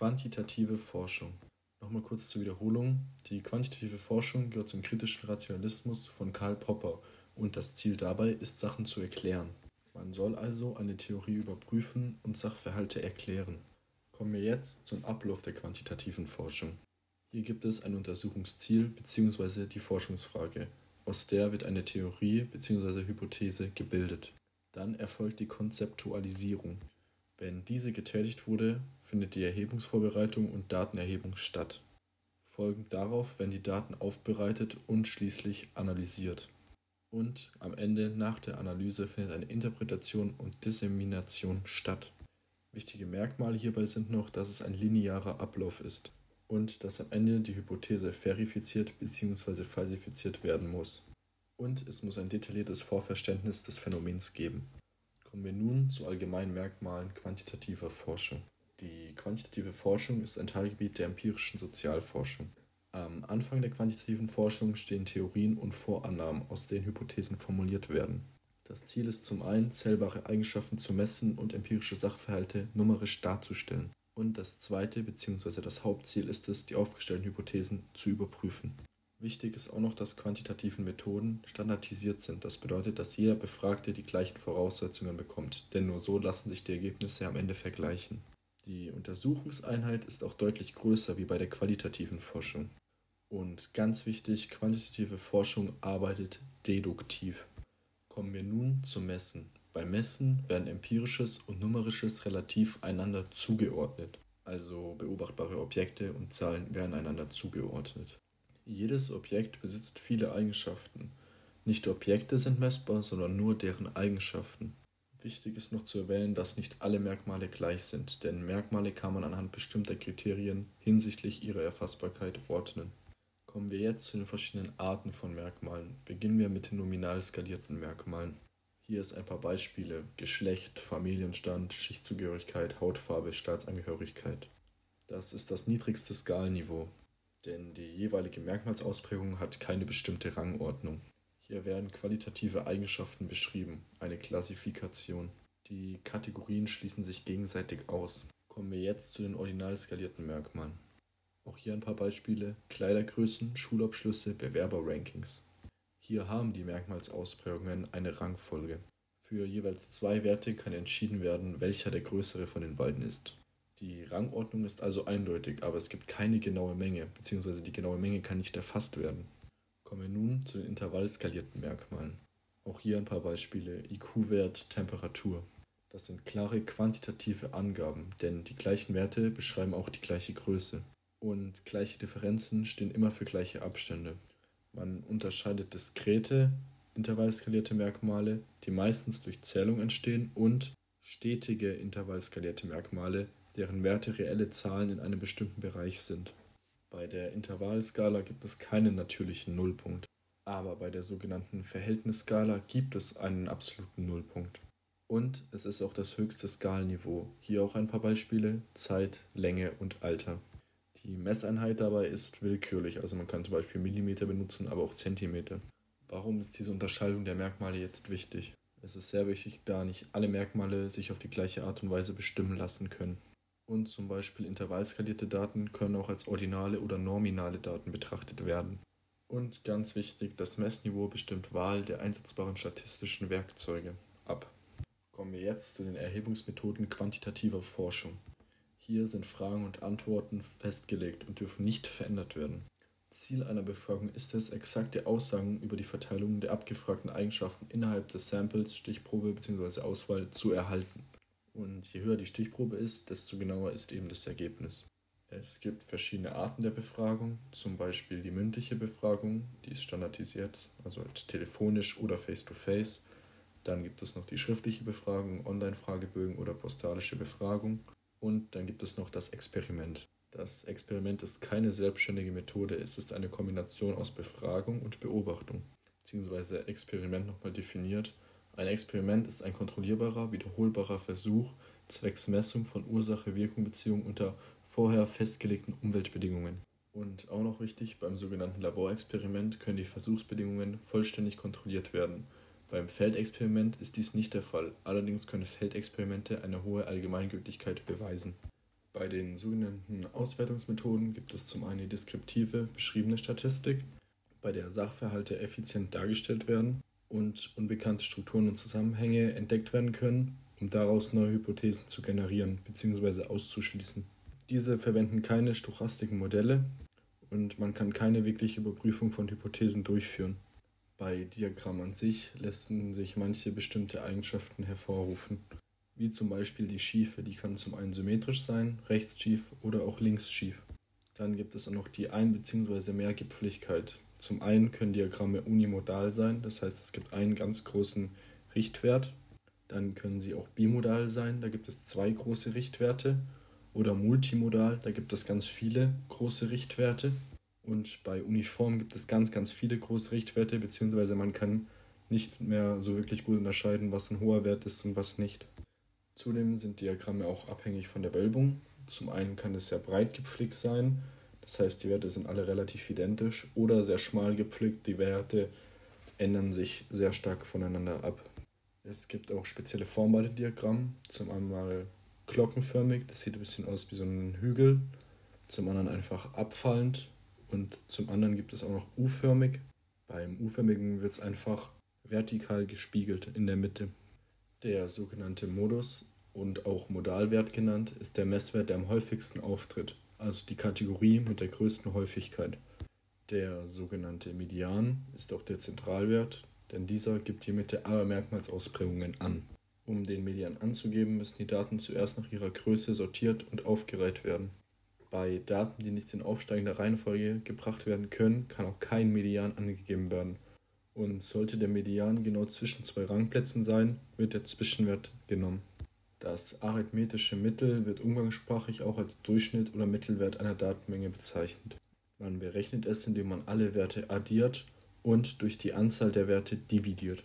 Quantitative Forschung. Nochmal kurz zur Wiederholung. Die quantitative Forschung gehört zum kritischen Rationalismus von Karl Popper und das Ziel dabei ist, Sachen zu erklären. Man soll also eine Theorie überprüfen und Sachverhalte erklären. Kommen wir jetzt zum Ablauf der quantitativen Forschung. Hier gibt es ein Untersuchungsziel bzw. die Forschungsfrage. Aus der wird eine Theorie bzw. Hypothese gebildet. Dann erfolgt die Konzeptualisierung. Wenn diese getätigt wurde, findet die Erhebungsvorbereitung und Datenerhebung statt. Folgend darauf werden die Daten aufbereitet und schließlich analysiert. Und am Ende nach der Analyse findet eine Interpretation und Dissemination statt. Wichtige Merkmale hierbei sind noch, dass es ein linearer Ablauf ist und dass am Ende die Hypothese verifiziert bzw. falsifiziert werden muss. Und es muss ein detailliertes Vorverständnis des Phänomens geben. Kommen wir nun zu allgemeinen Merkmalen quantitativer Forschung. Die quantitative Forschung ist ein Teilgebiet der empirischen Sozialforschung. Am Anfang der quantitativen Forschung stehen Theorien und Vorannahmen, aus denen Hypothesen formuliert werden. Das Ziel ist zum einen, zählbare Eigenschaften zu messen und empirische Sachverhalte numerisch darzustellen. Und das zweite bzw. das Hauptziel ist es, die aufgestellten Hypothesen zu überprüfen. Wichtig ist auch noch, dass quantitative Methoden standardisiert sind. Das bedeutet, dass jeder Befragte die gleichen Voraussetzungen bekommt, denn nur so lassen sich die Ergebnisse am Ende vergleichen. Die Untersuchungseinheit ist auch deutlich größer wie bei der qualitativen Forschung. Und ganz wichtig, quantitative Forschung arbeitet deduktiv. Kommen wir nun zum Messen. Beim Messen werden empirisches und numerisches relativ einander zugeordnet. Also beobachtbare Objekte und Zahlen werden einander zugeordnet. Jedes Objekt besitzt viele Eigenschaften. Nicht Objekte sind messbar, sondern nur deren Eigenschaften. Wichtig ist noch zu erwähnen, dass nicht alle Merkmale gleich sind, denn Merkmale kann man anhand bestimmter Kriterien hinsichtlich ihrer Erfassbarkeit ordnen. Kommen wir jetzt zu den verschiedenen Arten von Merkmalen. Beginnen wir mit den nominal skalierten Merkmalen. Hier ist ein paar Beispiele: Geschlecht, Familienstand, Schichtzugehörigkeit, Hautfarbe, Staatsangehörigkeit. Das ist das niedrigste Skalenniveau, denn die jeweilige Merkmalsausprägung hat keine bestimmte Rangordnung. Hier werden qualitative Eigenschaften beschrieben, eine Klassifikation. Die Kategorien schließen sich gegenseitig aus. Kommen wir jetzt zu den ordinal skalierten Merkmalen. Auch hier ein paar Beispiele: Kleidergrößen, Schulabschlüsse, Bewerberrankings. Hier haben die Merkmalsausprägungen eine Rangfolge. Für jeweils zwei Werte kann entschieden werden, welcher der größere von den beiden ist. Die Rangordnung ist also eindeutig, aber es gibt keine genaue Menge, bzw. die genaue Menge kann nicht erfasst werden. Kommen wir nun zu den intervallskalierten Merkmalen. Auch hier ein paar Beispiele: IQ-Wert, Temperatur. Das sind klare quantitative Angaben, denn die gleichen Werte beschreiben auch die gleiche Größe und gleiche Differenzen stehen immer für gleiche Abstände. Man unterscheidet diskrete, intervallskalierte Merkmale, die meistens durch Zählung entstehen, und stetige intervallskalierte Merkmale, deren Werte reelle Zahlen in einem bestimmten Bereich sind. Bei der Intervallskala gibt es keinen natürlichen Nullpunkt, aber bei der sogenannten Verhältnisskala gibt es einen absoluten Nullpunkt. Und es ist auch das höchste Skalenniveau. Hier auch ein paar Beispiele: Zeit, Länge und Alter. Die Messeinheit dabei ist willkürlich, also man kann zum Beispiel Millimeter benutzen, aber auch Zentimeter. Warum ist diese Unterscheidung der Merkmale jetzt wichtig? Es ist sehr wichtig, da nicht alle Merkmale sich auf die gleiche Art und Weise bestimmen lassen können. Und zum Beispiel intervallskalierte Daten können auch als ordinale oder nominale Daten betrachtet werden. Und ganz wichtig, das Messniveau bestimmt Wahl der einsetzbaren statistischen Werkzeuge ab. Kommen wir jetzt zu den Erhebungsmethoden quantitativer Forschung. Hier sind Fragen und Antworten festgelegt und dürfen nicht verändert werden. Ziel einer Befragung ist es, exakte Aussagen über die Verteilung der abgefragten Eigenschaften innerhalb des Samples, Stichprobe bzw. Auswahl zu erhalten. Und je höher die Stichprobe ist, desto genauer ist eben das Ergebnis. Es gibt verschiedene Arten der Befragung, zum Beispiel die mündliche Befragung, die ist standardisiert, also telefonisch oder face-to-face. -face. Dann gibt es noch die schriftliche Befragung, Online-Fragebögen oder postalische Befragung. Und dann gibt es noch das Experiment. Das Experiment ist keine selbstständige Methode, es ist eine Kombination aus Befragung und Beobachtung, beziehungsweise Experiment nochmal definiert. Ein Experiment ist ein kontrollierbarer, wiederholbarer Versuch zwecks Messung von Ursache-Wirkung-Beziehung unter vorher festgelegten Umweltbedingungen. Und auch noch wichtig, beim sogenannten Laborexperiment können die Versuchsbedingungen vollständig kontrolliert werden beim Feldexperiment ist dies nicht der Fall, allerdings können Feldexperimente eine hohe Allgemeingültigkeit beweisen. Bei den sogenannten Auswertungsmethoden gibt es zum einen die deskriptive, beschriebene Statistik, bei der Sachverhalte effizient dargestellt werden und unbekannte Strukturen und Zusammenhänge entdeckt werden können, um daraus neue Hypothesen zu generieren bzw. auszuschließen. Diese verwenden keine stochastischen Modelle und man kann keine wirkliche Überprüfung von Hypothesen durchführen. Bei Diagrammen an sich lassen sich manche bestimmte Eigenschaften hervorrufen wie zum Beispiel die Schiefe, die kann zum einen symmetrisch sein, rechts schief oder auch links schief. Dann gibt es auch noch die Ein- bzw. Mehrgipfeligkeit. Zum einen können Diagramme unimodal sein, das heißt es gibt einen ganz großen Richtwert. Dann können sie auch bimodal sein, da gibt es zwei große Richtwerte. Oder multimodal, da gibt es ganz viele große Richtwerte. Und bei Uniform gibt es ganz, ganz viele große Richtwerte, beziehungsweise man kann nicht mehr so wirklich gut unterscheiden, was ein hoher Wert ist und was nicht. Zudem sind Diagramme auch abhängig von der Wölbung. Zum einen kann es sehr breit gepflegt sein, das heißt die Werte sind alle relativ identisch, oder sehr schmal gepflegt, die Werte ändern sich sehr stark voneinander ab. Es gibt auch spezielle Formen bei den Diagrammen. Zum einen glockenförmig, das sieht ein bisschen aus wie so ein Hügel. Zum anderen einfach abfallend und zum anderen gibt es auch noch U-förmig. Beim U-förmigen wird es einfach vertikal gespiegelt in der Mitte. Der sogenannte Modus und auch Modalwert genannt, ist der Messwert, der am häufigsten auftritt, also die Kategorie mit der größten Häufigkeit. Der sogenannte Median ist auch der Zentralwert, denn dieser gibt die Mitte aller Merkmalsausprägungen an. Um den Median anzugeben, müssen die Daten zuerst nach ihrer Größe sortiert und aufgereiht werden. Bei Daten, die nicht in aufsteigender Reihenfolge gebracht werden können, kann auch kein Median angegeben werden. Und sollte der Median genau zwischen zwei Rangplätzen sein, wird der Zwischenwert genommen. Das arithmetische Mittel wird umgangssprachlich auch als Durchschnitt oder Mittelwert einer Datenmenge bezeichnet. Man berechnet es, indem man alle Werte addiert und durch die Anzahl der Werte dividiert.